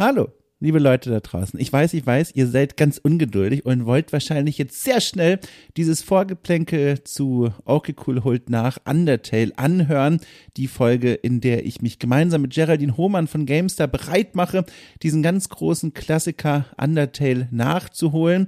Hallo, liebe Leute da draußen. Ich weiß, ich weiß, ihr seid ganz ungeduldig und wollt wahrscheinlich jetzt sehr schnell dieses Vorgeplänkel zu Okay Cool holt nach Undertale anhören. Die Folge, in der ich mich gemeinsam mit Geraldine Hohmann von GameStar bereit mache, diesen ganz großen Klassiker Undertale nachzuholen.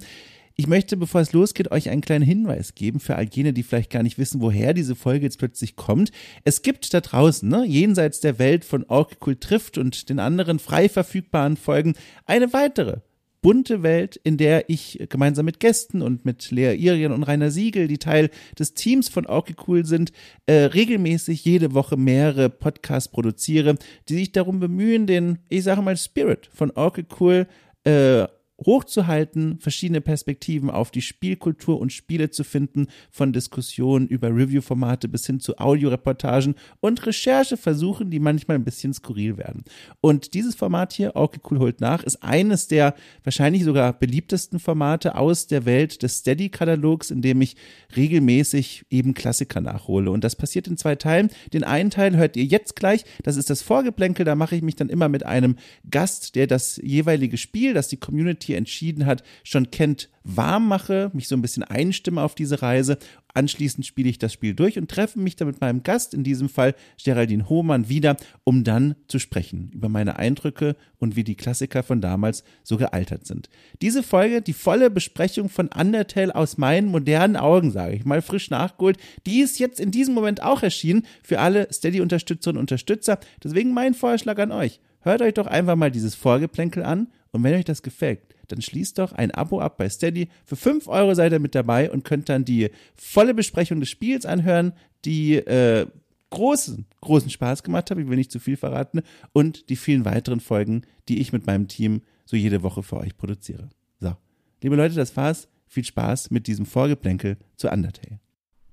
Ich möchte, bevor es losgeht, euch einen kleinen Hinweis geben für all jene, die vielleicht gar nicht wissen, woher diese Folge jetzt plötzlich kommt. Es gibt da draußen, ne, jenseits der Welt von Orkikul trifft und den anderen frei verfügbaren Folgen, eine weitere bunte Welt, in der ich gemeinsam mit Gästen und mit Lea Irien und Rainer Siegel, die Teil des Teams von Orkikul sind, äh, regelmäßig jede Woche mehrere Podcasts produziere, die sich darum bemühen, den, ich sage mal, Spirit von Orkikul äh, hochzuhalten, verschiedene Perspektiven auf die Spielkultur und Spiele zu finden, von Diskussionen über Review-Formate bis hin zu Audioreportagen und Rechercheversuchen, die manchmal ein bisschen skurril werden. Und dieses Format hier, Okay Cool holt nach, ist eines der wahrscheinlich sogar beliebtesten Formate aus der Welt des Steady-Katalogs, in dem ich regelmäßig eben Klassiker nachhole. Und das passiert in zwei Teilen. Den einen Teil hört ihr jetzt gleich, das ist das Vorgeplänkel, da mache ich mich dann immer mit einem Gast, der das jeweilige Spiel, das die Community hier entschieden hat, schon kennt, warm mache, mich so ein bisschen einstimme auf diese Reise. Anschließend spiele ich das Spiel durch und treffe mich dann mit meinem Gast, in diesem Fall Geraldine Hohmann, wieder, um dann zu sprechen über meine Eindrücke und wie die Klassiker von damals so gealtert sind. Diese Folge, die volle Besprechung von Undertale aus meinen modernen Augen, sage ich mal, frisch nachgeholt, die ist jetzt in diesem Moment auch erschienen für alle Steady-Unterstützerinnen und Unterstützer. Deswegen mein Vorschlag an euch. Hört euch doch einfach mal dieses Vorgeplänkel an und wenn euch das gefällt, dann schließt doch ein Abo ab bei Steady. Für 5 Euro seid ihr mit dabei und könnt dann die volle Besprechung des Spiels anhören, die äh, großen, großen Spaß gemacht hat, ich will nicht zu viel verraten, und die vielen weiteren Folgen, die ich mit meinem Team so jede Woche für euch produziere. So, liebe Leute, das war's. Viel Spaß mit diesem Vorgeplänkel zu Undertale.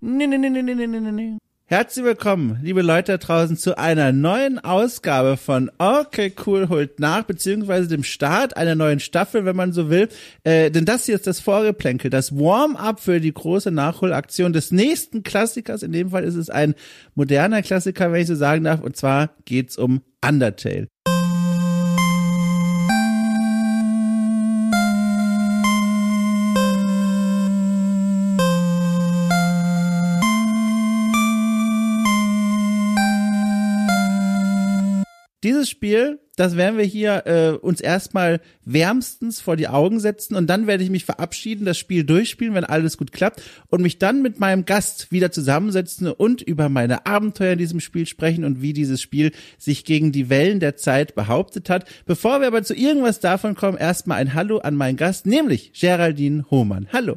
Nee, nee, nee, nee, nee, nee, nee, nee. Herzlich willkommen, liebe Leute da draußen, zu einer neuen Ausgabe von Okay Cool holt nach, beziehungsweise dem Start einer neuen Staffel, wenn man so will. Äh, denn das hier ist das Vorgeplänkel, das Warm-up für die große Nachholaktion des nächsten Klassikers. In dem Fall ist es ein moderner Klassiker, wenn ich so sagen darf, und zwar geht's um Undertale. Dieses Spiel, das werden wir hier äh, uns erstmal wärmstens vor die Augen setzen und dann werde ich mich verabschieden, das Spiel durchspielen, wenn alles gut klappt und mich dann mit meinem Gast wieder zusammensetzen und über meine Abenteuer in diesem Spiel sprechen und wie dieses Spiel sich gegen die Wellen der Zeit behauptet hat. Bevor wir aber zu irgendwas davon kommen, erstmal ein Hallo an meinen Gast, nämlich Geraldine Hohmann. Hallo.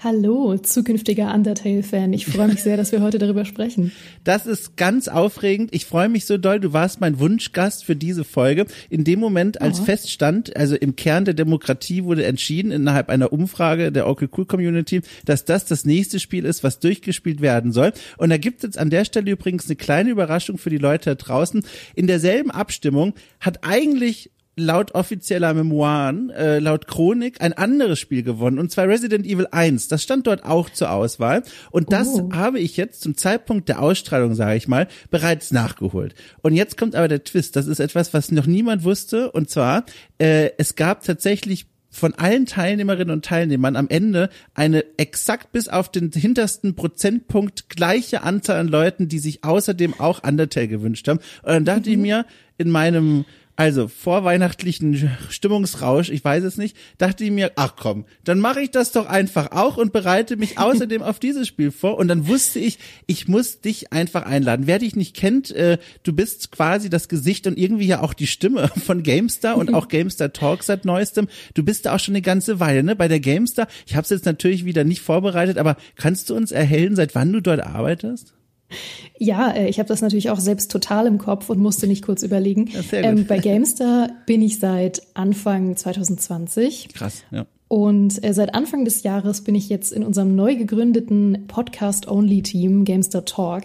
Hallo, zukünftiger Undertale-Fan. Ich freue mich sehr, dass wir heute darüber sprechen. Das ist ganz aufregend. Ich freue mich so doll. Du warst mein Wunschgast für diese Folge. In dem Moment, als oh. feststand, also im Kern der Demokratie wurde entschieden innerhalb einer Umfrage der Oracle Cool Community, dass das das nächste Spiel ist, was durchgespielt werden soll. Und da gibt es an der Stelle übrigens eine kleine Überraschung für die Leute da draußen. In derselben Abstimmung hat eigentlich laut offizieller Memoiren, äh, laut Chronik, ein anderes Spiel gewonnen, und zwar Resident Evil 1. Das stand dort auch zur Auswahl. Und das oh. habe ich jetzt zum Zeitpunkt der Ausstrahlung, sage ich mal, bereits nachgeholt. Und jetzt kommt aber der Twist. Das ist etwas, was noch niemand wusste. Und zwar, äh, es gab tatsächlich von allen Teilnehmerinnen und Teilnehmern am Ende eine exakt bis auf den hintersten Prozentpunkt gleiche Anzahl an Leuten, die sich außerdem auch Undertale gewünscht haben. Und dann dachte mhm. ich mir in meinem also vorweihnachtlichen Stimmungsrausch, ich weiß es nicht, dachte ich mir, ach komm, dann mache ich das doch einfach auch und bereite mich außerdem auf dieses Spiel vor. Und dann wusste ich, ich muss dich einfach einladen. Wer dich nicht kennt, äh, du bist quasi das Gesicht und irgendwie ja auch die Stimme von GameStar und auch GameStar Talk seit neuestem. Du bist da auch schon eine ganze Weile, ne? Bei der GameStar. Ich habe es jetzt natürlich wieder nicht vorbereitet, aber kannst du uns erhellen, seit wann du dort arbeitest? Ja, äh, ich habe das natürlich auch selbst total im Kopf und musste nicht kurz überlegen. Ähm, bei GameStar bin ich seit Anfang 2020. Krass, ja. Und äh, seit Anfang des Jahres bin ich jetzt in unserem neu gegründeten Podcast-Only-Team GameStar Talk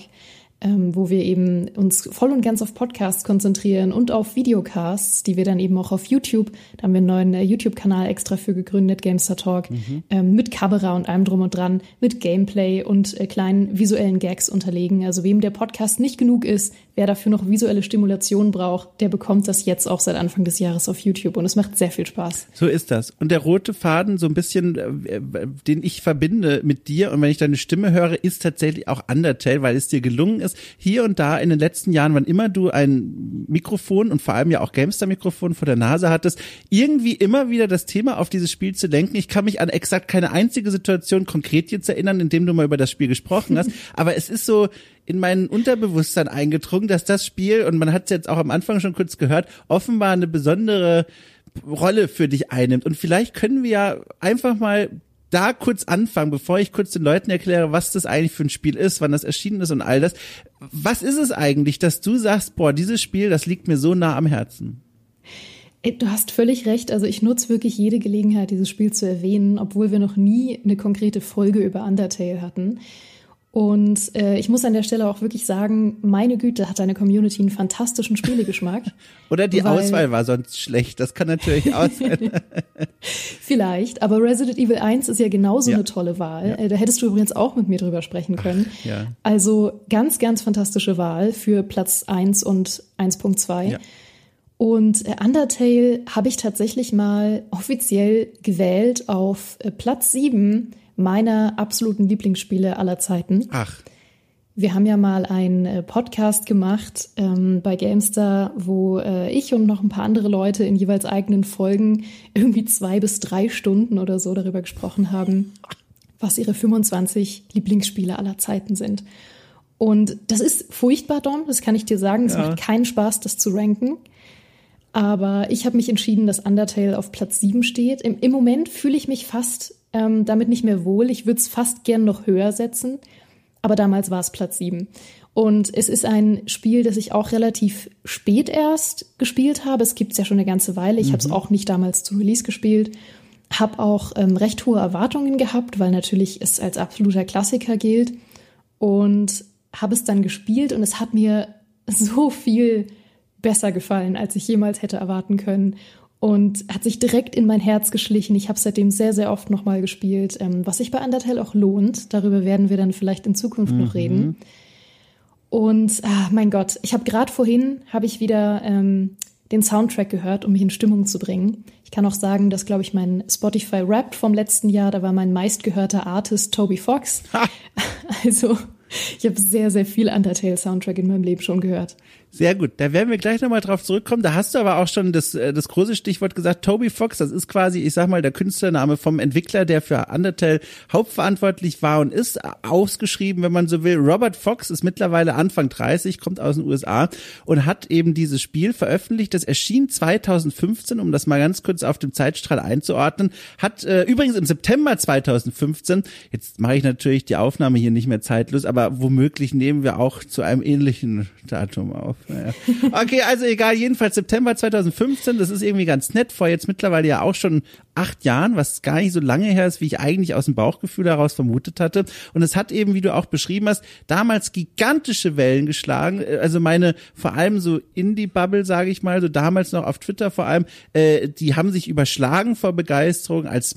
ähm, wo wir eben uns voll und ganz auf Podcasts konzentrieren und auf Videocasts, die wir dann eben auch auf YouTube, da haben wir einen neuen äh, YouTube-Kanal extra für gegründet, Gamester Talk, mhm. ähm, mit Kamera und allem drum und dran, mit Gameplay und äh, kleinen visuellen Gags unterlegen. Also wem der Podcast nicht genug ist, wer dafür noch visuelle Stimulation braucht, der bekommt das jetzt auch seit Anfang des Jahres auf YouTube und es macht sehr viel Spaß. So ist das. Und der rote Faden, so ein bisschen, äh, den ich verbinde mit dir und wenn ich deine Stimme höre, ist tatsächlich auch Undertale, weil es dir gelungen ist, hier und da in den letzten Jahren, wann immer du ein Mikrofon und vor allem ja auch Gamester-Mikrofon vor der Nase hattest, irgendwie immer wieder das Thema auf dieses Spiel zu lenken. Ich kann mich an exakt keine einzige Situation konkret jetzt erinnern, in dem du mal über das Spiel gesprochen hast, aber es ist so, in mein Unterbewusstsein eingedrungen, dass das Spiel, und man hat es jetzt auch am Anfang schon kurz gehört, offenbar eine besondere Rolle für dich einnimmt. Und vielleicht können wir ja einfach mal da kurz anfangen, bevor ich kurz den Leuten erkläre, was das eigentlich für ein Spiel ist, wann das erschienen ist und all das. Was ist es eigentlich, dass du sagst, boah, dieses Spiel, das liegt mir so nah am Herzen? Du hast völlig recht. Also ich nutze wirklich jede Gelegenheit, dieses Spiel zu erwähnen, obwohl wir noch nie eine konkrete Folge über Undertale hatten. Und äh, ich muss an der Stelle auch wirklich sagen, meine Güte, hat deine Community einen fantastischen Spielegeschmack. Oder die weil, Auswahl war sonst schlecht, das kann natürlich auch sein. Vielleicht, aber Resident Evil 1 ist ja genauso ja. eine tolle Wahl. Ja. Äh, da hättest du übrigens auch mit mir drüber sprechen können. Ja. Also ganz, ganz fantastische Wahl für Platz 1 und 1.2. Ja. Und äh, Undertale habe ich tatsächlich mal offiziell gewählt auf äh, Platz 7 meiner absoluten Lieblingsspiele aller Zeiten. Ach. Wir haben ja mal einen äh, Podcast gemacht ähm, bei Gamestar, wo äh, ich und noch ein paar andere Leute in jeweils eigenen Folgen irgendwie zwei bis drei Stunden oder so darüber gesprochen haben, was ihre 25 Lieblingsspiele aller Zeiten sind. Und das ist furchtbar, Dom, das kann ich dir sagen. Es ja. macht keinen Spaß, das zu ranken. Aber ich habe mich entschieden, dass Undertale auf Platz 7 steht. Im, im Moment fühle ich mich fast ähm, damit nicht mehr wohl. Ich würde es fast gern noch höher setzen, aber damals war es Platz 7. Und es ist ein Spiel, das ich auch relativ spät erst gespielt habe. Es gibt es ja schon eine ganze Weile. Ich mhm. habe es auch nicht damals zu Release gespielt. Habe auch ähm, recht hohe Erwartungen gehabt, weil natürlich es als absoluter Klassiker gilt. Und habe es dann gespielt und es hat mir so viel besser gefallen, als ich jemals hätte erwarten können und hat sich direkt in mein Herz geschlichen. Ich habe seitdem sehr, sehr oft nochmal gespielt, ähm, was sich bei Undertale auch lohnt. Darüber werden wir dann vielleicht in Zukunft mhm. noch reden. Und ah, mein Gott, ich habe gerade vorhin habe ich wieder ähm, den Soundtrack gehört, um mich in Stimmung zu bringen. Ich kann auch sagen, dass glaube ich mein Spotify Rap vom letzten Jahr, da war mein meistgehörter Artist Toby Fox. also ich habe sehr, sehr viel Undertale Soundtrack in meinem Leben schon gehört. Sehr gut. Da werden wir gleich nochmal drauf zurückkommen. Da hast du aber auch schon das, äh, das große Stichwort gesagt. Toby Fox, das ist quasi, ich sag mal, der Künstlername vom Entwickler, der für Undertale hauptverantwortlich war und ist, ausgeschrieben, wenn man so will. Robert Fox ist mittlerweile Anfang 30, kommt aus den USA und hat eben dieses Spiel veröffentlicht. Das erschien 2015, um das mal ganz kurz auf dem Zeitstrahl einzuordnen. Hat äh, übrigens im September 2015, jetzt mache ich natürlich die Aufnahme hier nicht mehr zeitlos, aber womöglich nehmen wir auch zu einem ähnlichen Datum auf. Naja. Okay, also egal, jedenfalls September 2015, das ist irgendwie ganz nett, vor jetzt mittlerweile ja auch schon acht Jahren, was gar nicht so lange her ist, wie ich eigentlich aus dem Bauchgefühl heraus vermutet hatte. Und es hat eben, wie du auch beschrieben hast, damals gigantische Wellen geschlagen. Also meine vor allem so Indie-Bubble, sage ich mal, so damals noch auf Twitter vor allem, äh, die haben sich überschlagen vor Begeisterung. Als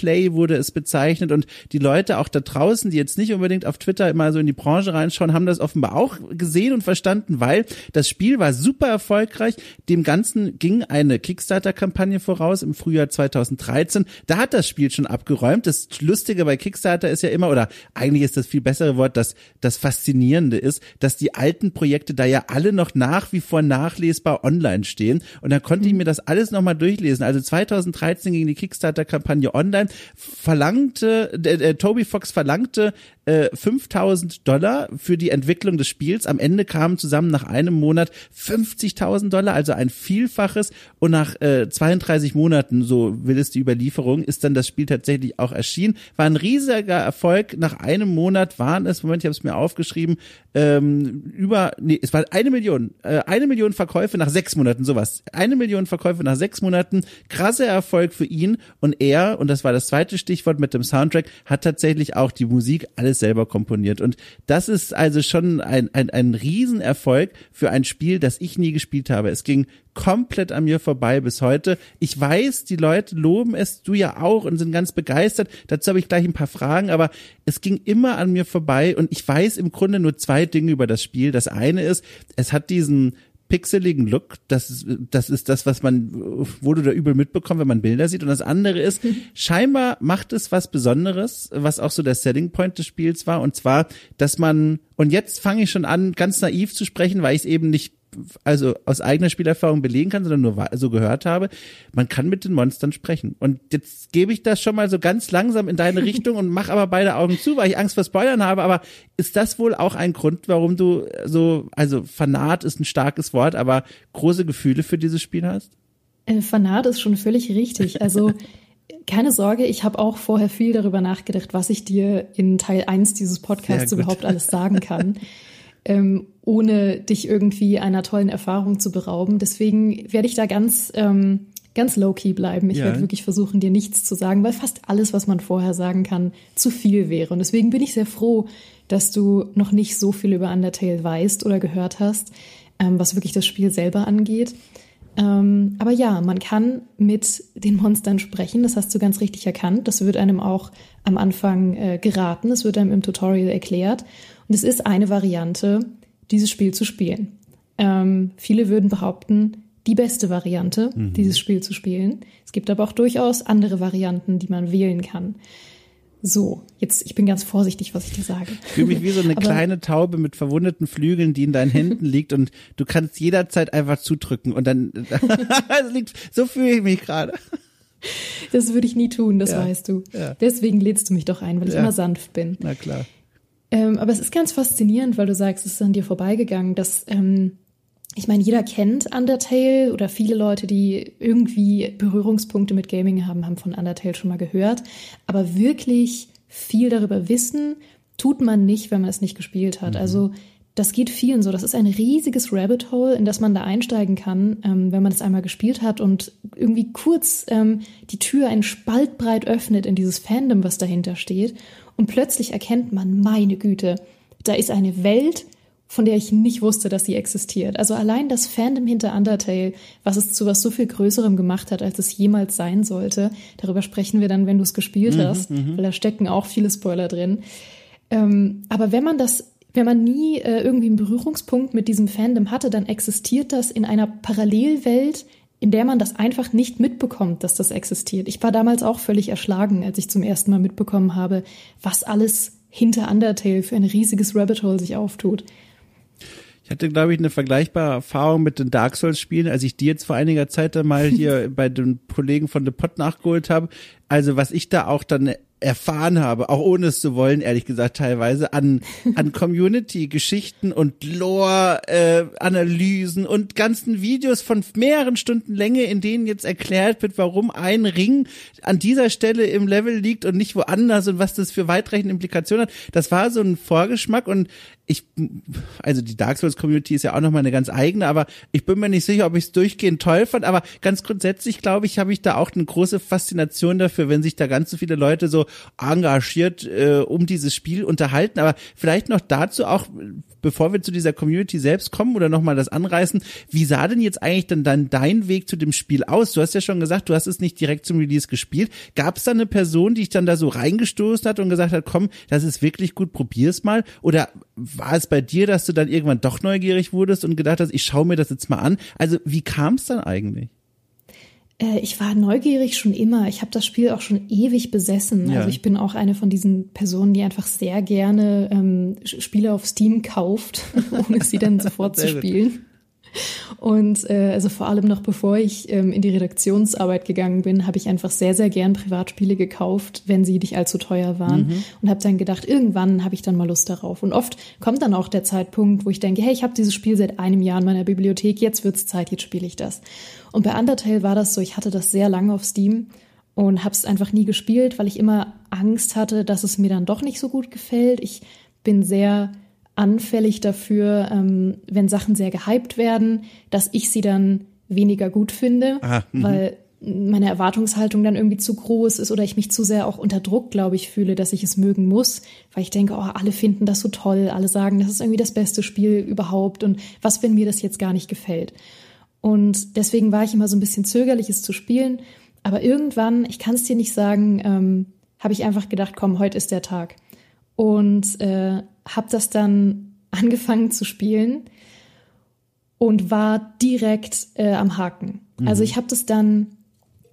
Must-Play wurde es bezeichnet und die Leute auch da draußen, die jetzt nicht unbedingt auf Twitter immer so in die Branche reinschauen, haben das offenbar auch gesehen und verstanden, weil das Spiel war super erfolgreich. Dem Ganzen ging eine Kickstarter-Kampagne voraus im Frühjahr 2013. Da hat das Spiel schon abgeräumt. Das Lustige bei Kickstarter ist ja immer, oder eigentlich ist das viel bessere Wort, dass das Faszinierende ist, dass die alten Projekte da ja alle noch nach wie vor nachlesbar online stehen. Und da konnte ich mir das alles nochmal durchlesen. Also 2013 ging die Kickstarter-Kampagne online, verlangte, äh, Toby Fox verlangte äh, 5000 Dollar für die Entwicklung des Spiels. Am Ende kamen zusammen nach einem Monat 50.000 Dollar, also ein Vielfaches. Und nach äh, 32 Monaten, so will es die Überlieferung, ist dann das Spiel tatsächlich auch erschienen. War ein riesiger Erfolg. Nach einem Monat waren es, Moment, ich habe es mir aufgeschrieben, ähm, über, nee, es war eine Million, äh, eine Million Verkäufe nach sechs Monaten, sowas. Eine Million Verkäufe nach sechs Monaten, krasser Erfolg für ihn und er, und das war das das zweite Stichwort mit dem Soundtrack, hat tatsächlich auch die Musik alles selber komponiert. Und das ist also schon ein, ein, ein Riesenerfolg für ein Spiel, das ich nie gespielt habe. Es ging komplett an mir vorbei bis heute. Ich weiß, die Leute loben es, du ja auch und sind ganz begeistert. Dazu habe ich gleich ein paar Fragen, aber es ging immer an mir vorbei und ich weiß im Grunde nur zwei Dinge über das Spiel. Das eine ist, es hat diesen pixeligen Look. Das ist, das ist das, was man, wo du da übel mitbekommst, wenn man Bilder sieht. Und das andere ist, scheinbar macht es was Besonderes, was auch so der Setting Point des Spiels war. Und zwar, dass man, und jetzt fange ich schon an, ganz naiv zu sprechen, weil ich es eben nicht also aus eigener Spielerfahrung belegen kann, sondern nur so gehört habe, man kann mit den Monstern sprechen. Und jetzt gebe ich das schon mal so ganz langsam in deine Richtung und mach aber beide Augen zu, weil ich Angst vor Spoilern habe. Aber ist das wohl auch ein Grund, warum du so, also Fanat ist ein starkes Wort, aber große Gefühle für dieses Spiel hast? Äh, Fanat ist schon völlig richtig. Also keine Sorge, ich habe auch vorher viel darüber nachgedacht, was ich dir in Teil 1 dieses Podcasts überhaupt alles sagen kann. ähm, ohne dich irgendwie einer tollen Erfahrung zu berauben. Deswegen werde ich da ganz, ähm, ganz low-key bleiben. Ich ja. werde wirklich versuchen, dir nichts zu sagen, weil fast alles, was man vorher sagen kann, zu viel wäre. Und deswegen bin ich sehr froh, dass du noch nicht so viel über Undertale weißt oder gehört hast, ähm, was wirklich das Spiel selber angeht. Ähm, aber ja, man kann mit den Monstern sprechen, das hast du ganz richtig erkannt. Das wird einem auch am Anfang äh, geraten, es wird einem im Tutorial erklärt. Und es ist eine Variante, dieses Spiel zu spielen. Ähm, viele würden behaupten, die beste Variante, mhm. dieses Spiel zu spielen. Es gibt aber auch durchaus andere Varianten, die man wählen kann. So, jetzt, ich bin ganz vorsichtig, was ich dir sage. Ich fühle mich wie so eine aber, kleine Taube mit verwundeten Flügeln, die in deinen Händen liegt und du kannst jederzeit einfach zudrücken und dann, liegt, so fühle ich mich gerade. Das würde ich nie tun, das ja, weißt du. Ja. Deswegen lädst du mich doch ein, weil ich immer sanft bin. Na klar. Ähm, aber es ist ganz faszinierend, weil du sagst, es ist an dir vorbeigegangen, dass, ähm, ich meine, jeder kennt Undertale oder viele Leute, die irgendwie Berührungspunkte mit Gaming haben, haben von Undertale schon mal gehört. Aber wirklich viel darüber wissen, tut man nicht, wenn man es nicht gespielt hat. Mhm. Also das geht vielen so. Das ist ein riesiges Rabbit Hole, in das man da einsteigen kann, ähm, wenn man es einmal gespielt hat und irgendwie kurz ähm, die Tür einen Spalt breit öffnet in dieses Fandom, was dahinter steht. Und plötzlich erkennt man, meine Güte, da ist eine Welt, von der ich nicht wusste, dass sie existiert. Also allein das Fandom hinter Undertale, was es zu was so viel Größerem gemacht hat, als es jemals sein sollte. Darüber sprechen wir dann, wenn du es gespielt mhm, hast, mhm. weil da stecken auch viele Spoiler drin. Ähm, aber wenn man das, wenn man nie äh, irgendwie einen Berührungspunkt mit diesem Fandom hatte, dann existiert das in einer Parallelwelt, in der man das einfach nicht mitbekommt, dass das existiert. Ich war damals auch völlig erschlagen, als ich zum ersten Mal mitbekommen habe, was alles hinter Undertale für ein riesiges Rabbit Hole sich auftut. Ich hatte, glaube ich, eine vergleichbare Erfahrung mit den Dark Souls-Spielen, als ich die jetzt vor einiger Zeit dann mal hier bei den Kollegen von The Pot nachgeholt habe. Also was ich da auch dann erfahren habe, auch ohne es zu wollen, ehrlich gesagt teilweise, an, an Community-Geschichten und Lore-Analysen äh, und ganzen Videos von mehreren Stunden Länge, in denen jetzt erklärt wird, warum ein Ring an dieser Stelle im Level liegt und nicht woanders und was das für weitreichende Implikationen hat. Das war so ein Vorgeschmack und ich, also die Dark Souls Community ist ja auch nochmal eine ganz eigene, aber ich bin mir nicht sicher, ob ich es durchgehend toll fand, aber ganz grundsätzlich glaube ich, habe ich da auch eine große Faszination dafür, wenn sich da ganz so viele Leute so engagiert äh, um dieses Spiel unterhalten, aber vielleicht noch dazu auch, bevor wir zu dieser Community selbst kommen oder nochmal das anreißen, wie sah denn jetzt eigentlich dann, dann dein Weg zu dem Spiel aus? Du hast ja schon gesagt, du hast es nicht direkt zum Release gespielt. Gab es da eine Person, die dich dann da so reingestoßen hat und gesagt hat, komm, das ist wirklich gut, probier's mal? Oder war es bei dir, dass du dann irgendwann doch neugierig wurdest und gedacht hast, ich schaue mir das jetzt mal an? Also wie kam es dann eigentlich? Äh, ich war neugierig schon immer. Ich habe das Spiel auch schon ewig besessen. Ja. Also ich bin auch eine von diesen Personen, die einfach sehr gerne ähm, Spiele auf Steam kauft, ohne sie dann sofort zu spielen. Und äh, also vor allem noch bevor ich ähm, in die Redaktionsarbeit gegangen bin, habe ich einfach sehr, sehr gern Privatspiele gekauft, wenn sie nicht allzu teuer waren. Mhm. Und habe dann gedacht, irgendwann habe ich dann mal Lust darauf. Und oft kommt dann auch der Zeitpunkt, wo ich denke, hey, ich habe dieses Spiel seit einem Jahr in meiner Bibliothek, jetzt wird's Zeit, jetzt spiele ich das. Und bei Undertale war das so, ich hatte das sehr lange auf Steam und habe es einfach nie gespielt, weil ich immer Angst hatte, dass es mir dann doch nicht so gut gefällt. Ich bin sehr anfällig dafür, ähm, wenn Sachen sehr gehypt werden, dass ich sie dann weniger gut finde, Aha, mhm. weil meine Erwartungshaltung dann irgendwie zu groß ist oder ich mich zu sehr auch unter Druck, glaube ich, fühle, dass ich es mögen muss, weil ich denke, oh, alle finden das so toll, alle sagen, das ist irgendwie das beste Spiel überhaupt und was, wenn mir das jetzt gar nicht gefällt? Und deswegen war ich immer so ein bisschen zögerlich, es zu spielen. Aber irgendwann, ich kann es dir nicht sagen, ähm, habe ich einfach gedacht, komm, heute ist der Tag. Und äh, habe das dann angefangen zu spielen und war direkt äh, am Haken. Also mhm. Also ich habe das dann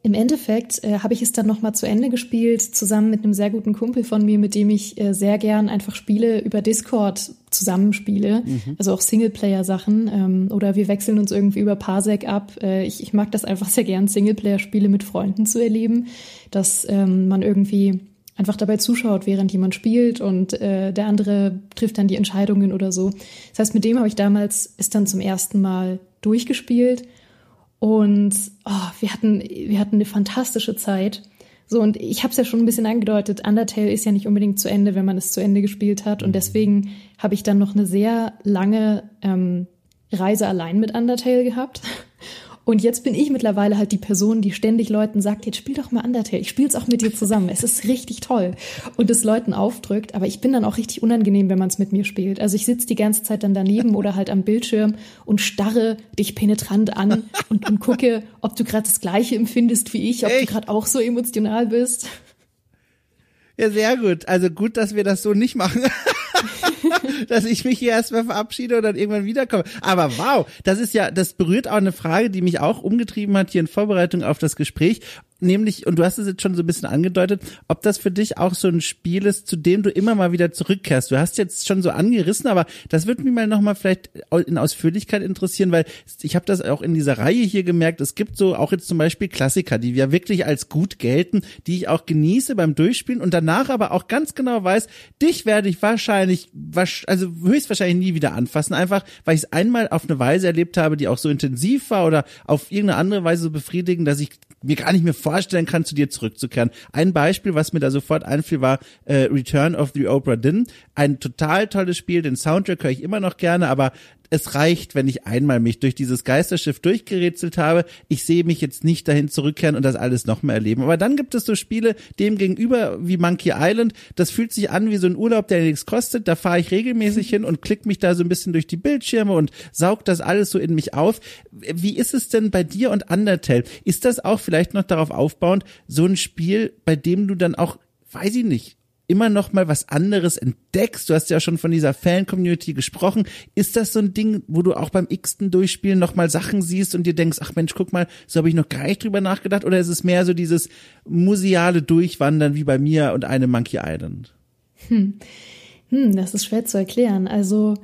im Endeffekt äh, habe ich es dann noch mal zu Ende gespielt, zusammen mit einem sehr guten Kumpel von mir, mit dem ich äh, sehr gern einfach Spiele über Discord zusammenspiele, mhm. also auch Singleplayer-Sachen ähm, oder wir wechseln uns irgendwie über Parsec ab. Äh, ich, ich mag das einfach sehr gern, Singleplayer-Spiele mit Freunden zu erleben, dass ähm, man irgendwie einfach dabei zuschaut, während jemand spielt und äh, der andere trifft dann die Entscheidungen oder so. Das heißt, mit dem habe ich damals es dann zum ersten Mal durchgespielt und oh, wir hatten wir hatten eine fantastische Zeit. So und ich habe es ja schon ein bisschen angedeutet. Undertale ist ja nicht unbedingt zu Ende, wenn man es zu Ende gespielt hat und deswegen habe ich dann noch eine sehr lange ähm, Reise allein mit Undertale gehabt und jetzt bin ich mittlerweile halt die Person, die ständig Leuten sagt, jetzt spiel doch mal Undertale, ich spiel's auch mit dir zusammen. Es ist richtig toll. Und es Leuten aufdrückt, aber ich bin dann auch richtig unangenehm, wenn man es mit mir spielt. Also ich sitze die ganze Zeit dann daneben oder halt am Bildschirm und starre dich penetrant an und, und gucke, ob du gerade das gleiche empfindest wie ich, ob Echt? du gerade auch so emotional bist. Ja, sehr gut. Also gut, dass wir das so nicht machen. dass ich mich hier erstmal verabschiede und dann irgendwann wiederkomme. Aber wow, das ist ja, das berührt auch eine Frage, die mich auch umgetrieben hat hier in Vorbereitung auf das Gespräch nämlich, und du hast es jetzt schon so ein bisschen angedeutet, ob das für dich auch so ein Spiel ist, zu dem du immer mal wieder zurückkehrst. Du hast jetzt schon so angerissen, aber das würde mich mal nochmal vielleicht in Ausführlichkeit interessieren, weil ich habe das auch in dieser Reihe hier gemerkt, es gibt so auch jetzt zum Beispiel Klassiker, die ja wirklich als gut gelten, die ich auch genieße beim Durchspielen und danach aber auch ganz genau weiß, dich werde ich wahrscheinlich, also höchstwahrscheinlich nie wieder anfassen, einfach weil ich es einmal auf eine Weise erlebt habe, die auch so intensiv war oder auf irgendeine andere Weise so befriedigend, dass ich mir gar nicht mehr vorstellen kann, zu dir zurückzukehren. Ein Beispiel, was mir da sofort einfiel, war äh, Return of the Oprah Din. Ein total tolles Spiel, den Soundtrack höre ich immer noch gerne, aber es reicht, wenn ich einmal mich durch dieses Geisterschiff durchgerätselt habe. Ich sehe mich jetzt nicht dahin zurückkehren und das alles nochmal erleben. Aber dann gibt es so Spiele dem wie Monkey Island. Das fühlt sich an wie so ein Urlaub, der nichts kostet. Da fahre ich regelmäßig hin und klick mich da so ein bisschen durch die Bildschirme und saug das alles so in mich auf. Wie ist es denn bei dir und Undertale? Ist das auch vielleicht noch darauf aufbauend, so ein Spiel, bei dem du dann auch, weiß ich nicht, immer noch mal was anderes entdeckst. Du hast ja schon von dieser Fan-Community gesprochen. Ist das so ein Ding, wo du auch beim x-ten Durchspielen noch mal Sachen siehst und dir denkst, ach Mensch, guck mal, so habe ich noch gar nicht drüber nachgedacht? Oder ist es mehr so dieses museale Durchwandern wie bei mir und einem Monkey Island? Hm. Hm, das ist schwer zu erklären. Also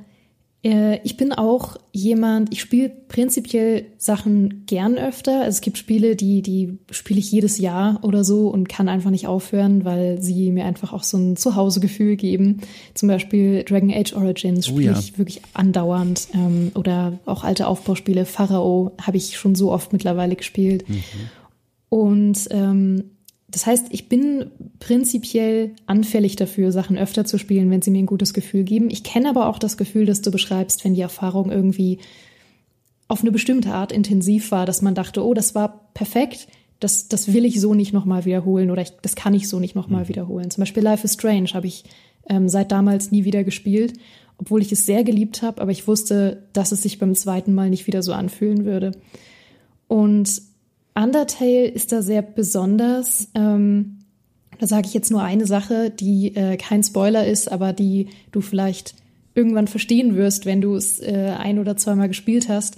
ich bin auch jemand, ich spiele prinzipiell Sachen gern öfter. Also es gibt Spiele, die, die spiele ich jedes Jahr oder so und kann einfach nicht aufhören, weil sie mir einfach auch so ein Zuhausegefühl geben. Zum Beispiel Dragon Age Origins spiele oh ja. ich wirklich andauernd. Ähm, oder auch alte Aufbauspiele. Pharao habe ich schon so oft mittlerweile gespielt. Mhm. Und ähm, das heißt, ich bin prinzipiell anfällig dafür, Sachen öfter zu spielen, wenn sie mir ein gutes Gefühl geben. Ich kenne aber auch das Gefühl, das du beschreibst, wenn die Erfahrung irgendwie auf eine bestimmte Art intensiv war, dass man dachte, oh, das war perfekt, das, das will ich so nicht nochmal wiederholen oder ich, das kann ich so nicht nochmal mhm. wiederholen. Zum Beispiel Life is Strange habe ich ähm, seit damals nie wieder gespielt, obwohl ich es sehr geliebt habe, aber ich wusste, dass es sich beim zweiten Mal nicht wieder so anfühlen würde. Und Undertale ist da sehr besonders. Ähm, da sage ich jetzt nur eine Sache, die äh, kein Spoiler ist, aber die du vielleicht irgendwann verstehen wirst, wenn du es äh, ein oder zweimal gespielt hast.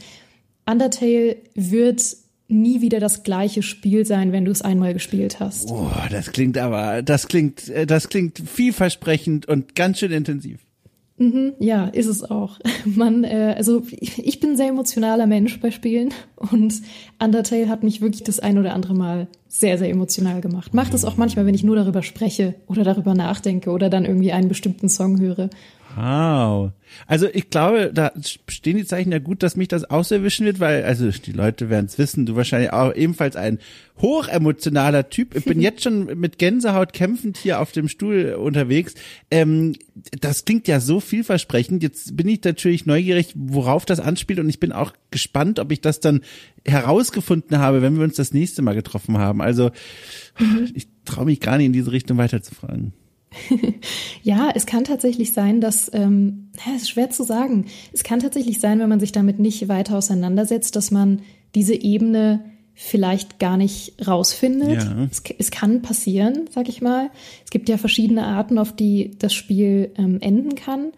Undertale wird nie wieder das gleiche Spiel sein, wenn du es einmal gespielt hast. Oh, das klingt aber, das klingt, äh, das klingt vielversprechend und ganz schön intensiv. Mhm, ja, ist es auch. Man, äh, also ich bin ein sehr emotionaler Mensch bei Spielen und Undertale hat mich wirklich das ein oder andere Mal sehr, sehr emotional gemacht. Macht es auch manchmal, wenn ich nur darüber spreche oder darüber nachdenke oder dann irgendwie einen bestimmten Song höre. Wow. Also ich glaube, da stehen die Zeichen ja gut, dass mich das auch so erwischen wird, weil, also die Leute werden es wissen, du wahrscheinlich auch ebenfalls ein hochemotionaler Typ. Ich bin jetzt schon mit Gänsehaut kämpfend hier auf dem Stuhl unterwegs. Ähm, das klingt ja so vielversprechend. Jetzt bin ich natürlich neugierig, worauf das anspielt und ich bin auch gespannt, ob ich das dann herausgefunden habe, wenn wir uns das nächste Mal getroffen haben. Also mhm. ich traue mich gar nicht in diese Richtung weiterzufragen. ja, es kann tatsächlich sein, dass, ähm, es ist schwer zu sagen. Es kann tatsächlich sein, wenn man sich damit nicht weiter auseinandersetzt, dass man diese Ebene vielleicht gar nicht rausfindet. Ja. Es, es, kann passieren, sag ich mal. Es gibt ja verschiedene Arten, auf die das Spiel ähm, enden kann.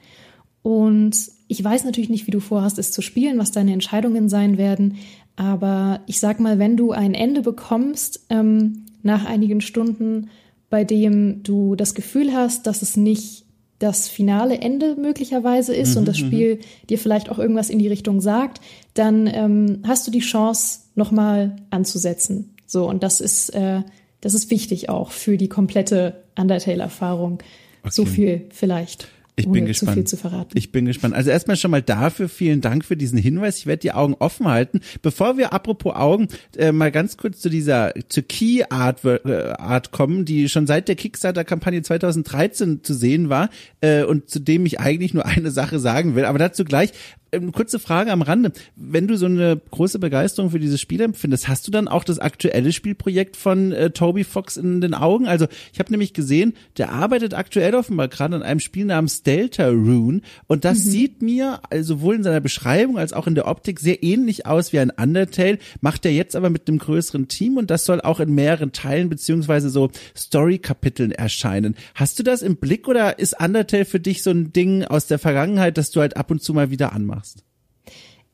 Und ich weiß natürlich nicht, wie du vorhast, es zu spielen, was deine Entscheidungen sein werden. Aber ich sag mal, wenn du ein Ende bekommst ähm, nach einigen Stunden, bei dem du das Gefühl hast, dass es nicht das finale Ende möglicherweise ist mhm, und das mhm. Spiel dir vielleicht auch irgendwas in die Richtung sagt, dann ähm, hast du die Chance, nochmal anzusetzen. So, und das ist, äh, das ist wichtig auch für die komplette Undertale-Erfahrung. Okay. So viel vielleicht. Ich bin gespannt. Zu viel zu verraten. Ich bin gespannt. Also erstmal schon mal dafür vielen Dank für diesen Hinweis. Ich werde die Augen offen halten. Bevor wir apropos Augen äh, mal ganz kurz zu dieser zu Key Art, äh, Art kommen, die schon seit der Kickstarter Kampagne 2013 zu sehen war äh, und zu dem ich eigentlich nur eine Sache sagen will, aber dazu gleich ähm, kurze Frage am Rande. Wenn du so eine große Begeisterung für dieses Spiel empfindest, hast du dann auch das aktuelle Spielprojekt von äh, Toby Fox in den Augen? Also ich habe nämlich gesehen, der arbeitet aktuell offenbar gerade an einem Spiel namens Delta Rune und das mhm. sieht mir also sowohl in seiner Beschreibung als auch in der Optik sehr ähnlich aus wie ein Undertale, macht er jetzt aber mit einem größeren Team und das soll auch in mehreren Teilen beziehungsweise so Story-Kapiteln erscheinen. Hast du das im Blick oder ist Undertale für dich so ein Ding aus der Vergangenheit, das du halt ab und zu mal wieder anmachst? machst?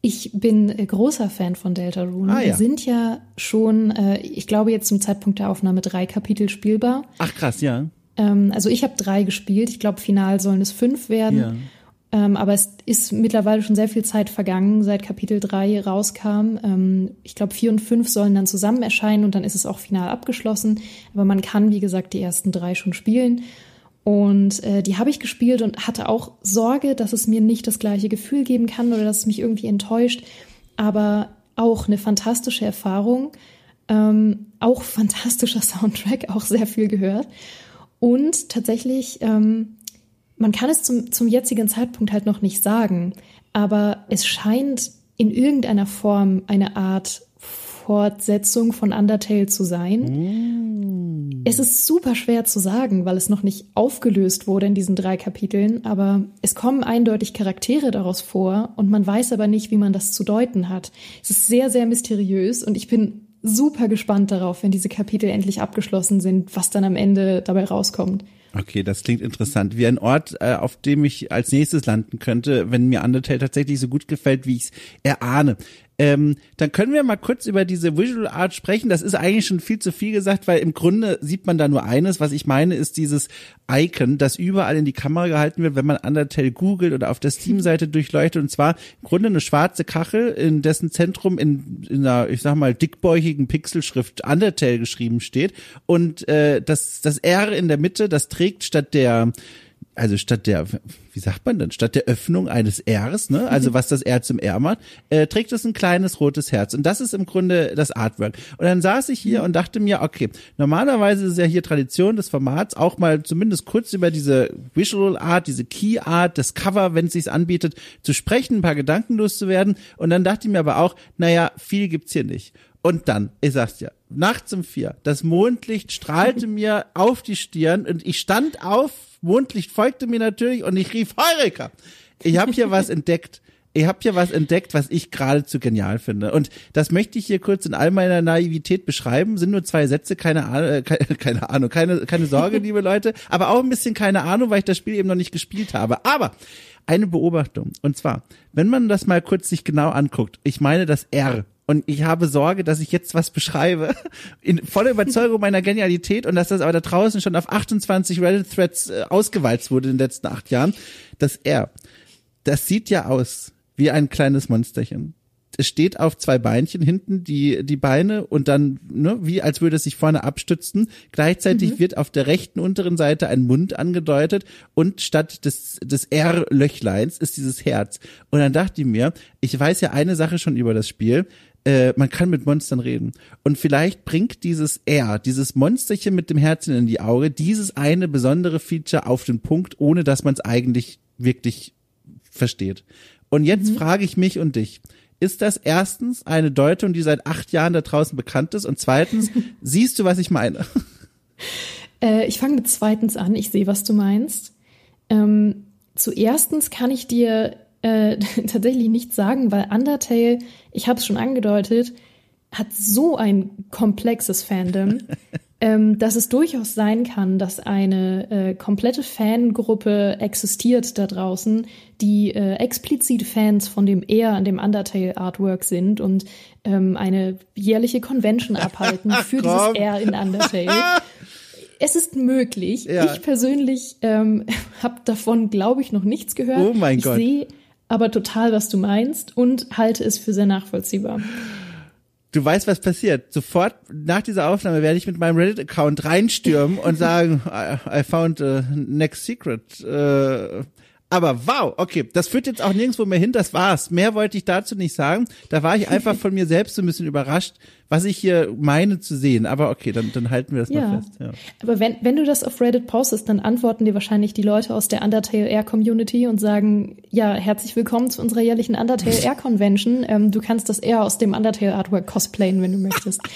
Ich bin großer Fan von Delta Rune. Ah, ja. Wir sind ja schon, äh, ich glaube jetzt zum Zeitpunkt der Aufnahme drei Kapitel spielbar. Ach krass, ja. Ähm, also ich habe drei gespielt. Ich glaube, final sollen es fünf werden. Ja. Ähm, aber es ist mittlerweile schon sehr viel Zeit vergangen, seit Kapitel drei rauskam. Ähm, ich glaube, vier und fünf sollen dann zusammen erscheinen und dann ist es auch final abgeschlossen. Aber man kann, wie gesagt, die ersten drei schon spielen. Und äh, die habe ich gespielt und hatte auch Sorge, dass es mir nicht das gleiche Gefühl geben kann oder dass es mich irgendwie enttäuscht. Aber auch eine fantastische Erfahrung. Ähm, auch fantastischer Soundtrack, auch sehr viel gehört. Und tatsächlich, ähm, man kann es zum, zum jetzigen Zeitpunkt halt noch nicht sagen, aber es scheint in irgendeiner Form eine Art Fortsetzung von Undertale zu sein. Mm. Es ist super schwer zu sagen, weil es noch nicht aufgelöst wurde in diesen drei Kapiteln, aber es kommen eindeutig Charaktere daraus vor und man weiß aber nicht, wie man das zu deuten hat. Es ist sehr, sehr mysteriös und ich bin super gespannt darauf, wenn diese Kapitel endlich abgeschlossen sind, was dann am Ende dabei rauskommt. Okay, das klingt interessant. Wie ein Ort, äh, auf dem ich als nächstes landen könnte, wenn mir Undertale tatsächlich so gut gefällt, wie ich es erahne. Ähm, dann können wir mal kurz über diese Visual Art sprechen. Das ist eigentlich schon viel zu viel gesagt, weil im Grunde sieht man da nur eines. Was ich meine, ist dieses Icon, das überall in die Kamera gehalten wird, wenn man Undertale googelt oder auf der Steam-Seite durchleuchtet. Und zwar im Grunde eine schwarze Kachel, in dessen Zentrum in, in einer, ich sag mal, dickbäuchigen Pixelschrift Undertale geschrieben steht. Und äh, das, das R in der Mitte, das trägt statt der also statt der, wie sagt man denn, statt der Öffnung eines Rs, ne, also was das R zum R macht, äh, trägt es ein kleines rotes Herz. Und das ist im Grunde das Artwork. Und dann saß ich hier und dachte mir, okay, normalerweise ist ja hier Tradition des Formats, auch mal zumindest kurz über diese Visual Art, diese Key Art, das Cover, wenn es sich anbietet, zu sprechen, ein paar Gedanken loszuwerden. Und dann dachte ich mir aber auch, naja, viel gibt's hier nicht. Und dann, ich sag's dir, nachts um vier, das Mondlicht strahlte mir auf die Stirn und ich stand auf, Mondlicht folgte mir natürlich und ich rief, Heureka! Ich habe hier was entdeckt. Ich habe hier was entdeckt, was ich geradezu genial finde. Und das möchte ich hier kurz in all meiner Naivität beschreiben. Sind nur zwei Sätze, keine Ahnung, äh, keine, keine Ahnung, keine, keine Sorge, liebe Leute. Aber auch ein bisschen keine Ahnung, weil ich das Spiel eben noch nicht gespielt habe. Aber eine Beobachtung. Und zwar, wenn man das mal kurz sich genau anguckt, ich meine das R und ich habe Sorge, dass ich jetzt was beschreibe, in voller Überzeugung meiner Genialität und dass das aber da draußen schon auf 28 Reddit-Threads äh, ausgewalzt wurde in den letzten acht Jahren, dass er, das sieht ja aus wie ein kleines Monsterchen. es steht auf zwei Beinchen hinten die die Beine und dann ne, wie als würde es sich vorne abstützen. Gleichzeitig mhm. wird auf der rechten unteren Seite ein Mund angedeutet und statt des des R-Löchleins ist dieses Herz. Und dann dachte ich mir, ich weiß ja eine Sache schon über das Spiel. Äh, man kann mit Monstern reden. Und vielleicht bringt dieses R, dieses Monsterchen mit dem Herzen in die Auge, dieses eine besondere Feature auf den Punkt, ohne dass man es eigentlich wirklich versteht. Und jetzt mhm. frage ich mich und dich, ist das erstens eine Deutung, die seit acht Jahren da draußen bekannt ist? Und zweitens, siehst du, was ich meine? Äh, ich fange mit zweitens an. Ich sehe, was du meinst. Ähm, zuerstens kann ich dir äh, tatsächlich nichts sagen, weil Undertale, ich habe es schon angedeutet, hat so ein komplexes Fandom, ähm, dass es durchaus sein kann, dass eine äh, komplette Fangruppe existiert da draußen, die äh, explizit Fans von dem eher an dem Undertale Artwork sind und ähm, eine jährliche Convention abhalten für dieses R in Undertale. es ist möglich. Ja. Ich persönlich ähm, habe davon, glaube ich, noch nichts gehört. Oh mein ich Gott. Sehe aber total, was du meinst und halte es für sehr nachvollziehbar. Du weißt, was passiert. Sofort nach dieser Aufnahme werde ich mit meinem Reddit-Account reinstürmen und sagen, I, I found a next secret. Äh, aber wow, okay, das führt jetzt auch nirgendwo mehr hin, das war's. Mehr wollte ich dazu nicht sagen. Da war ich einfach von mir selbst so ein bisschen überrascht, was ich hier meine zu sehen. Aber okay, dann, dann halten wir das ja. mal fest. Ja. Aber wenn, wenn du das auf Reddit postest, dann antworten dir wahrscheinlich die Leute aus der Undertale Air Community und sagen, ja, herzlich willkommen zu unserer jährlichen Undertale Air Convention. Ähm, du kannst das eher aus dem Undertale Artwork cosplayen, wenn du möchtest.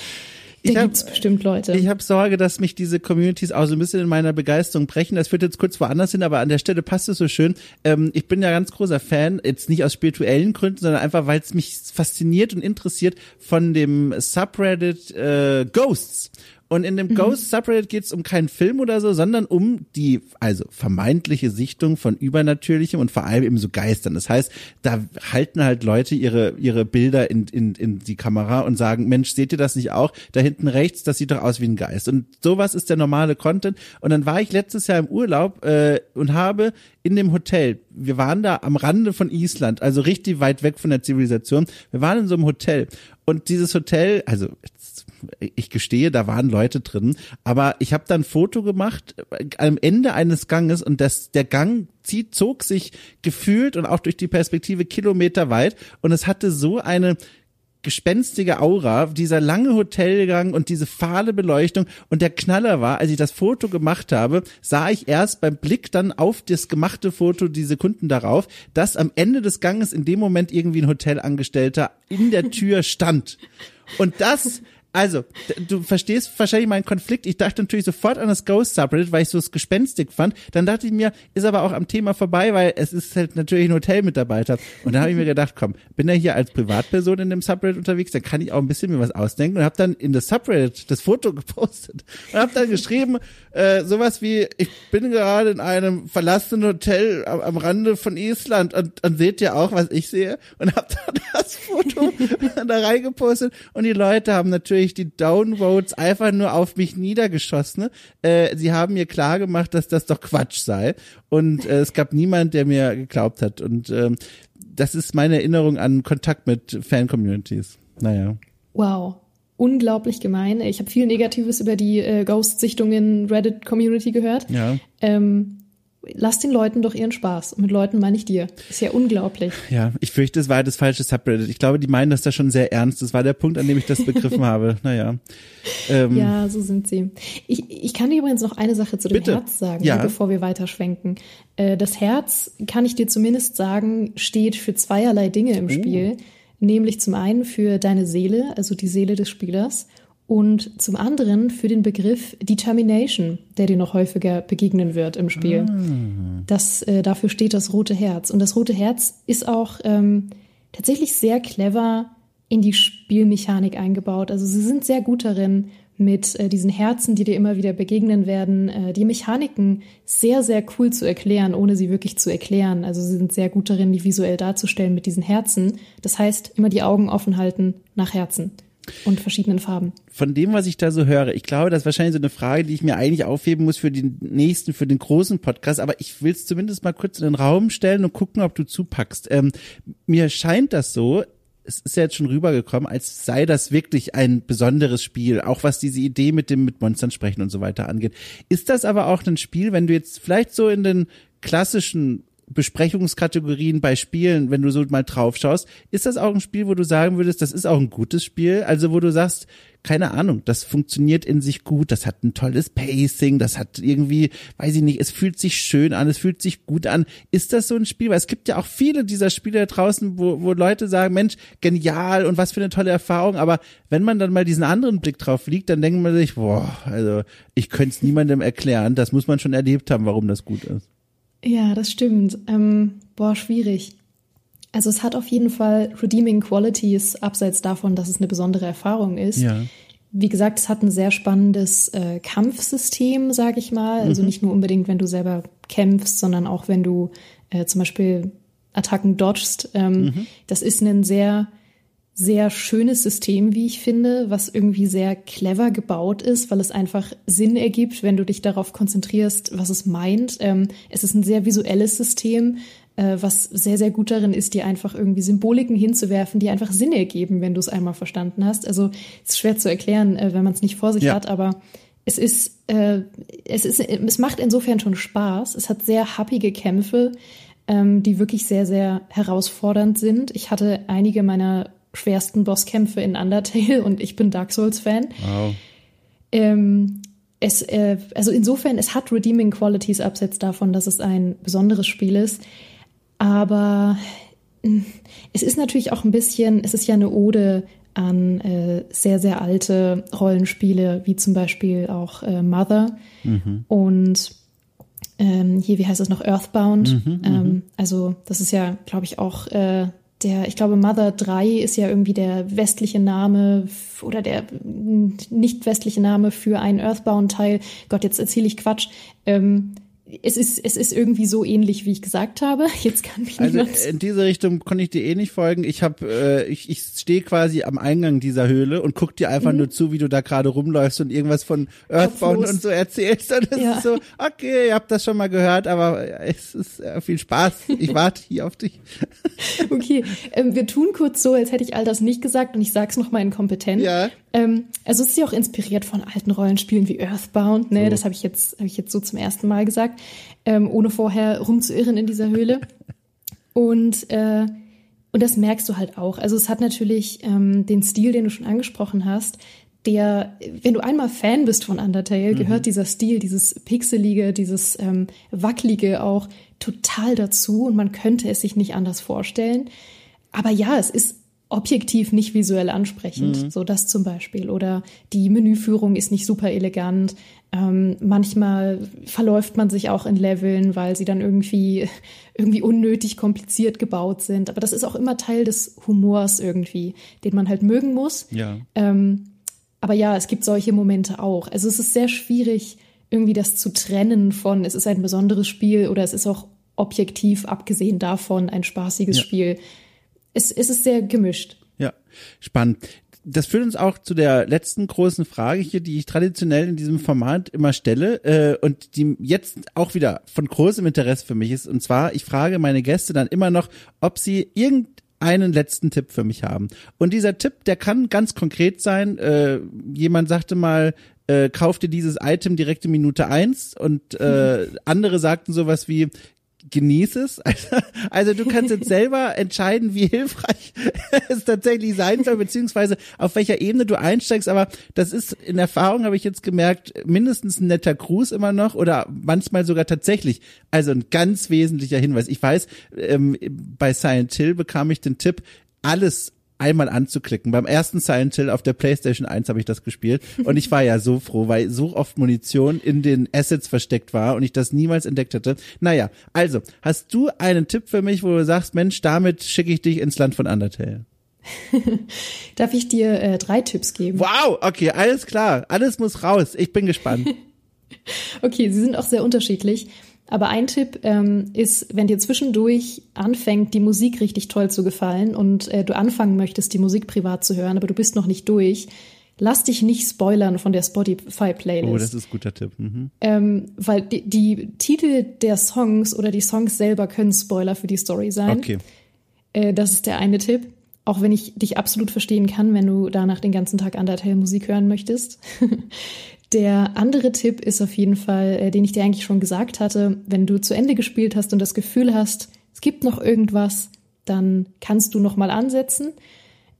Da ich gibt's hab, bestimmt Leute. Ich habe Sorge, dass mich diese Communities auch so ein bisschen in meiner Begeisterung brechen. Das führt jetzt kurz woanders hin, aber an der Stelle passt es so schön. Ähm, ich bin ja ganz großer Fan, jetzt nicht aus spirituellen Gründen, sondern einfach, weil es mich fasziniert und interessiert von dem Subreddit äh, Ghosts. Und in dem mhm. Ghost Subreddit geht es um keinen Film oder so, sondern um die, also vermeintliche Sichtung von Übernatürlichem und vor allem eben so Geistern. Das heißt, da halten halt Leute ihre, ihre Bilder in, in, in die Kamera und sagen, Mensch, seht ihr das nicht auch? Da hinten rechts, das sieht doch aus wie ein Geist. Und sowas ist der normale Content. Und dann war ich letztes Jahr im Urlaub äh, und habe in dem Hotel, wir waren da am Rande von Island, also richtig weit weg von der Zivilisation. Wir waren in so einem Hotel. Und dieses Hotel, also ich gestehe, da waren Leute drin, aber ich habe dann Foto gemacht äh, am Ende eines Ganges und das, der Gang zieht, zog sich gefühlt und auch durch die Perspektive Kilometer weit. Und es hatte so eine gespenstige Aura, dieser lange Hotelgang und diese fahle Beleuchtung und der Knaller war, als ich das Foto gemacht habe, sah ich erst beim Blick dann auf das gemachte Foto die Sekunden darauf, dass am Ende des Ganges in dem Moment irgendwie ein Hotelangestellter in der Tür stand. Und das also, du verstehst wahrscheinlich meinen Konflikt. Ich dachte natürlich sofort an das Ghost Subreddit, weil ich so es gespenstig fand. Dann dachte ich mir, ist aber auch am Thema vorbei, weil es ist halt natürlich ein Hotelmitarbeiter. Und da habe ich mir gedacht, komm, bin ja hier als Privatperson in dem Subreddit unterwegs, dann kann ich auch ein bisschen mir was ausdenken und habe dann in das Subreddit das Foto gepostet und habe dann geschrieben, äh, sowas wie, ich bin gerade in einem verlassenen Hotel am, am Rande von Island und, und seht ihr auch, was ich sehe? Und habe dann das Foto da reingepostet und die Leute haben natürlich natürlich die Downvotes einfach nur auf mich niedergeschossen. Äh, sie haben mir klar gemacht, dass das doch Quatsch sei. Und äh, es gab niemand, der mir geglaubt hat. Und ähm, das ist meine Erinnerung an Kontakt mit Fan-Communities. Naja. Wow unglaublich gemein. Ich habe viel Negatives über die äh, Ghost-Sichtungen Reddit-Community gehört. Ja. Ähm, lass den Leuten doch ihren Spaß. Und mit Leuten meine ich dir. Ist ja unglaublich. Ja, ich fürchte, es war das falsche Subreddit. Ich glaube, die meinen das da schon sehr ernst. Das war der Punkt, an dem ich das begriffen habe. Naja. Ähm, ja, so sind sie. Ich, ich kann dir übrigens noch eine Sache zu dem bitte. Herz sagen, ja. bevor wir weiterschwenken. Äh, das Herz, kann ich dir zumindest sagen, steht für zweierlei Dinge im oh. Spiel. Nämlich zum einen für deine Seele, also die Seele des Spielers, und zum anderen für den Begriff Determination, der dir noch häufiger begegnen wird im Spiel. Ah. Das, äh, dafür steht das rote Herz. Und das rote Herz ist auch ähm, tatsächlich sehr clever in die Spielmechanik eingebaut. Also sie sind sehr gut darin, mit äh, diesen Herzen, die dir immer wieder begegnen werden, äh, die Mechaniken sehr, sehr cool zu erklären, ohne sie wirklich zu erklären. Also sie sind sehr gut darin, die visuell darzustellen mit diesen Herzen. Das heißt, immer die Augen offen halten nach Herzen. Und verschiedenen Farben. Von dem, was ich da so höre, ich glaube, das ist wahrscheinlich so eine Frage, die ich mir eigentlich aufheben muss für den nächsten, für den großen Podcast, aber ich will es zumindest mal kurz in den Raum stellen und gucken, ob du zupackst. Ähm, mir scheint das so, es ist ja jetzt schon rübergekommen, als sei das wirklich ein besonderes Spiel, auch was diese Idee mit dem mit Monstern sprechen und so weiter angeht. Ist das aber auch ein Spiel, wenn du jetzt vielleicht so in den klassischen Besprechungskategorien bei Spielen, wenn du so mal drauf schaust, ist das auch ein Spiel, wo du sagen würdest, das ist auch ein gutes Spiel? Also wo du sagst, keine Ahnung, das funktioniert in sich gut, das hat ein tolles Pacing, das hat irgendwie, weiß ich nicht, es fühlt sich schön an, es fühlt sich gut an. Ist das so ein Spiel? Weil es gibt ja auch viele dieser Spiele draußen, wo, wo Leute sagen, Mensch, genial und was für eine tolle Erfahrung, aber wenn man dann mal diesen anderen Blick drauf liegt, dann denkt man sich, boah, also ich könnte es niemandem erklären, das muss man schon erlebt haben, warum das gut ist. Ja, das stimmt. Ähm, boah, schwierig. Also es hat auf jeden Fall redeeming qualities, abseits davon, dass es eine besondere Erfahrung ist. Ja. Wie gesagt, es hat ein sehr spannendes äh, Kampfsystem, sage ich mal. Also Mhm. nicht nur unbedingt, wenn du selber kämpfst, sondern auch wenn du äh, zum Beispiel Attacken dodgst. Ähm, Mhm. Das ist ein sehr, sehr schönes System, wie ich finde, was irgendwie sehr clever gebaut ist, weil es einfach Sinn ergibt, wenn du dich darauf konzentrierst, was es meint. Ähm, es ist ein sehr visuelles System, äh, was sehr, sehr gut darin ist, dir einfach irgendwie Symboliken hinzuwerfen, die einfach Sinn ergeben, wenn du es einmal verstanden hast. Also es ist schwer zu erklären, äh, wenn man es nicht vor sich Ja. hat, aber es ist, äh, es ist, es macht insofern schon Spaß. Es hat sehr happige Kämpfe, ähm, die wirklich sehr, sehr herausfordernd sind. Ich hatte einige meiner schwersten Bosskämpfe in Undertale und ich bin Dark Souls-Fan. Wow. Ähm, es, äh, also insofern, es hat redeeming qualities abseits davon, dass es ein besonderes Spiel ist. Aber mh, es ist natürlich auch ein bisschen, es ist ja eine Ode an äh, sehr, sehr alte Rollenspiele, wie zum Beispiel auch äh, Mother und ähm, hier, wie heißt das noch, Earthbound. ähm, also das ist ja, glaube ich, auch äh, der, ich glaube, Mother 3 ist ja irgendwie der westliche Name oder der nicht westliche Name für einen Earthbound-Teil. Gott, jetzt erzähle ich Quatsch. Ähm, es ist, es ist irgendwie so ähnlich, wie ich gesagt habe. Jetzt kann mich Also niemand. in diese Richtung konnte ich dir eh nicht folgen. Ich habe, äh, ich, ich stehe quasi am Eingang dieser Höhle und guck dir einfach nur zu, wie du da gerade rumläufst und irgendwas von Earthbound und so erzählst. Und es Ja. ist so, okay, ihr habt das schon mal gehört, aber es ist äh, viel Spaß. Ich warte hier auf dich. Okay, ähm, wir tun kurz so, als hätte ich all das nicht gesagt und ich sag's nochmal inkompetent. Ja. Ähm, also es ist ja auch inspiriert von alten Rollenspielen wie Earthbound, ne? So. Das habe ich jetzt, habe ich jetzt so zum ersten Mal gesagt, ähm, ohne vorher rumzuirren in dieser Höhle. Und äh, und das merkst du halt auch. Also es hat natürlich ähm, den Stil, den du schon angesprochen hast, der, wenn du einmal Fan bist von Undertale, gehört dieser Stil, dieses Pixelige, dieses ähm, Wackelige auch total dazu und man könnte es sich nicht anders vorstellen. Aber ja, es ist objektiv nicht visuell ansprechend, so das zum Beispiel. Oder die Menüführung ist nicht super elegant. Ähm, manchmal verläuft man sich auch in Leveln, weil sie dann irgendwie, irgendwie unnötig kompliziert gebaut sind. Aber das ist auch immer Teil des Humors irgendwie, den man halt mögen muss. Ja. Ähm, aber ja, es gibt solche Momente auch. Also es ist sehr schwierig, irgendwie das zu trennen von, es ist ein besonderes Spiel oder es ist auch objektiv, abgesehen davon, ein spaßiges Ja. Spiel. Es, es ist sehr gemischt. Ja, spannend. Das führt uns auch zu der letzten großen Frage hier, die ich traditionell in diesem Format immer stelle äh, und die jetzt auch wieder von großem Interesse für mich ist. Und zwar, ich frage meine Gäste dann immer noch, ob sie irgendeinen letzten Tipp für mich haben. Und dieser Tipp, der kann ganz konkret sein. Äh, jemand sagte mal, äh, kauf dir dieses Item direkt in Minute eins und äh, andere sagten sowas wie, genieß es. Also, also du kannst jetzt selber entscheiden, wie hilfreich es tatsächlich sein soll, beziehungsweise auf welcher Ebene du einsteigst. Aber das ist in Erfahrung, habe ich jetzt gemerkt, mindestens ein netter Gruß immer noch oder manchmal sogar tatsächlich. Also ein ganz wesentlicher Hinweis. Ich weiß, ähm, bei Silent Hill bekam ich den Tipp, alles einmal anzuklicken. Beim ersten Silent Hill auf der PlayStation 1 habe ich das gespielt und ich war ja so froh, weil so oft Munition in den Assets versteckt war und ich das niemals entdeckt hätte. Naja, also, hast du einen Tipp für mich, wo du sagst, Mensch, damit schicke ich dich ins Land von Undertale? Darf ich dir äh, drei Tipps geben? Wow, okay, alles klar, alles muss raus. Ich bin gespannt. Okay, sie sind auch sehr unterschiedlich. Aber ein Tipp ähm, ist, wenn dir zwischendurch anfängt, die Musik richtig toll zu gefallen und äh, du anfangen möchtest, die Musik privat zu hören, aber du bist noch nicht durch, lass dich nicht spoilern von der Spotify-Playlist. Oh, das ist ein guter Tipp. Mhm. ähm, weil die, die Titel der Songs oder die Songs selber können Spoiler für die Story sein. Okay. Äh, das ist der eine Tipp. auch wenn ich dich absolut verstehen kann, wenn du danach den ganzen Tag Undertale Musik hören möchtest. Der andere Tipp ist auf jeden Fall, äh, den ich dir eigentlich schon gesagt hatte, wenn du zu Ende gespielt hast und das Gefühl hast, es gibt noch irgendwas, dann kannst du noch mal ansetzen.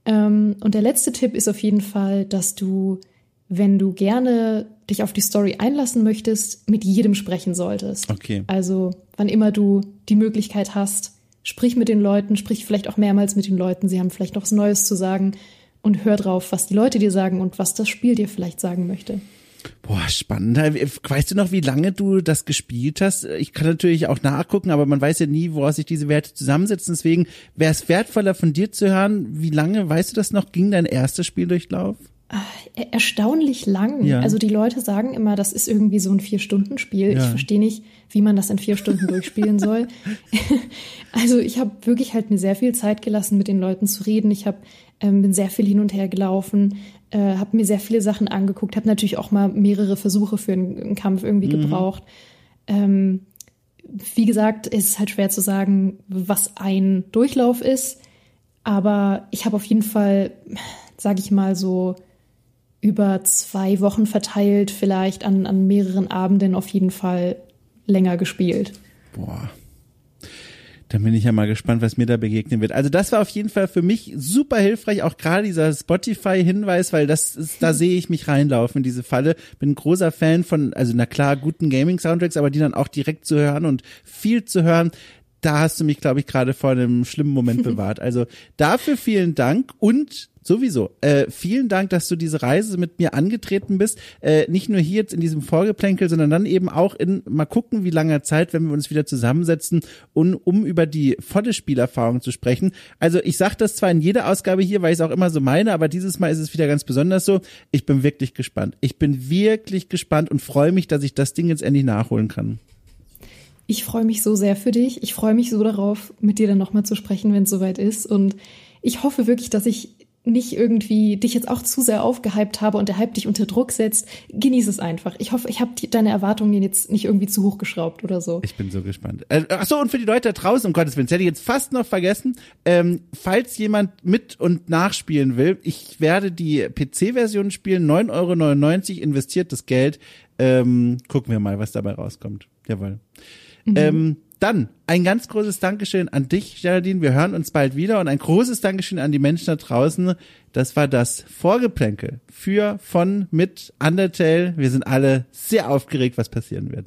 Ähm, und der letzte Tipp ist auf jeden Fall, dass du, wenn du gerne dich auf die Story einlassen möchtest, mit jedem sprechen solltest. Okay. Also, wann immer du die Möglichkeit hast, sprich mit den Leuten, sprich vielleicht auch mehrmals mit den Leuten. Sie haben vielleicht noch was Neues zu sagen und hör drauf, was die Leute dir sagen und was das Spiel dir vielleicht sagen möchte. Boah, spannend. Weißt du noch, wie lange du das gespielt hast? Ich kann natürlich auch nachgucken, aber man weiß ja nie, woraus sich diese Werte zusammensetzen. Deswegen wäre es wertvoller von dir zu hören, wie lange, weißt du das noch, ging dein erstes Spieldurchlauf? Äh, erstaunlich lang. Ja. Also die Leute sagen immer, das ist irgendwie so ein Vier-Stunden-Spiel. Ja. Ich verstehe nicht, wie man das in vier Stunden durchspielen soll. also ich habe wirklich halt mir sehr viel Zeit gelassen, mit den Leuten zu reden. Ich hab, ähm, bin sehr viel hin und her gelaufen, äh, habe mir sehr viele Sachen angeguckt, habe natürlich auch mal mehrere Versuche für einen, einen Kampf irgendwie mhm. gebraucht. Ähm, wie gesagt, es ist halt schwer zu sagen, was ein Durchlauf ist. Aber ich habe auf jeden Fall, sage ich mal so, über zwei Wochen verteilt, vielleicht an, an mehreren Abenden auf jeden Fall länger gespielt. Boah. Dann bin ich ja mal gespannt, was mir da begegnen wird. Also das war auf jeden Fall für mich super hilfreich, auch gerade dieser Spotify-Hinweis, weil das ist, da sehe ich mich reinlaufen in diese Falle. Bin ein großer Fan von, also na klar, guten Gaming-Soundtracks, aber die dann auch direkt zu hören und viel zu hören da hast du mich, glaube ich, gerade vor einem schlimmen Moment bewahrt. Also dafür vielen Dank und Sowieso. Äh, vielen Dank, dass du diese Reise mit mir angetreten bist. Äh, nicht nur hier jetzt in diesem Vorgeplänkel, sondern dann eben auch in mal gucken, wie langer Zeit, wenn wir uns wieder zusammensetzen, und, um über die volle Spielerfahrung zu sprechen. Also ich sage das zwar in jeder Ausgabe hier, weil ich es auch immer so meine, aber dieses Mal ist es wieder ganz besonders so. Ich bin wirklich gespannt. Ich bin wirklich gespannt und freue mich, dass ich das Ding jetzt endlich nachholen kann. Ich freue mich so sehr für dich. Ich freue mich so darauf, mit dir dann nochmal zu sprechen, wenn es soweit ist. Und ich hoffe wirklich, dass ich nicht irgendwie dich jetzt auch zu sehr aufgehypt habe und der Hype dich unter Druck setzt, genieß es einfach. Ich hoffe, ich habe deine Erwartungen jetzt nicht irgendwie zu hoch geschraubt oder so. Ich bin so gespannt. Äh, ach so, und für die Leute da draußen, um Gottes Willen, das hätte ich jetzt fast noch vergessen, ähm, falls jemand mit und nachspielen will, ich werde die PC-Version spielen, 9,99 Euro investiert das Geld. Ähm, gucken wir mal, was dabei rauskommt. Jawohl. Mhm. Ähm, dann ein ganz großes Dankeschön an dich, Geraldine. Wir hören uns bald wieder und ein großes Dankeschön an die Menschen da draußen. Das war das Vorgeplänkel für, von, mit Undertale. Wir sind alle sehr aufgeregt, was passieren wird.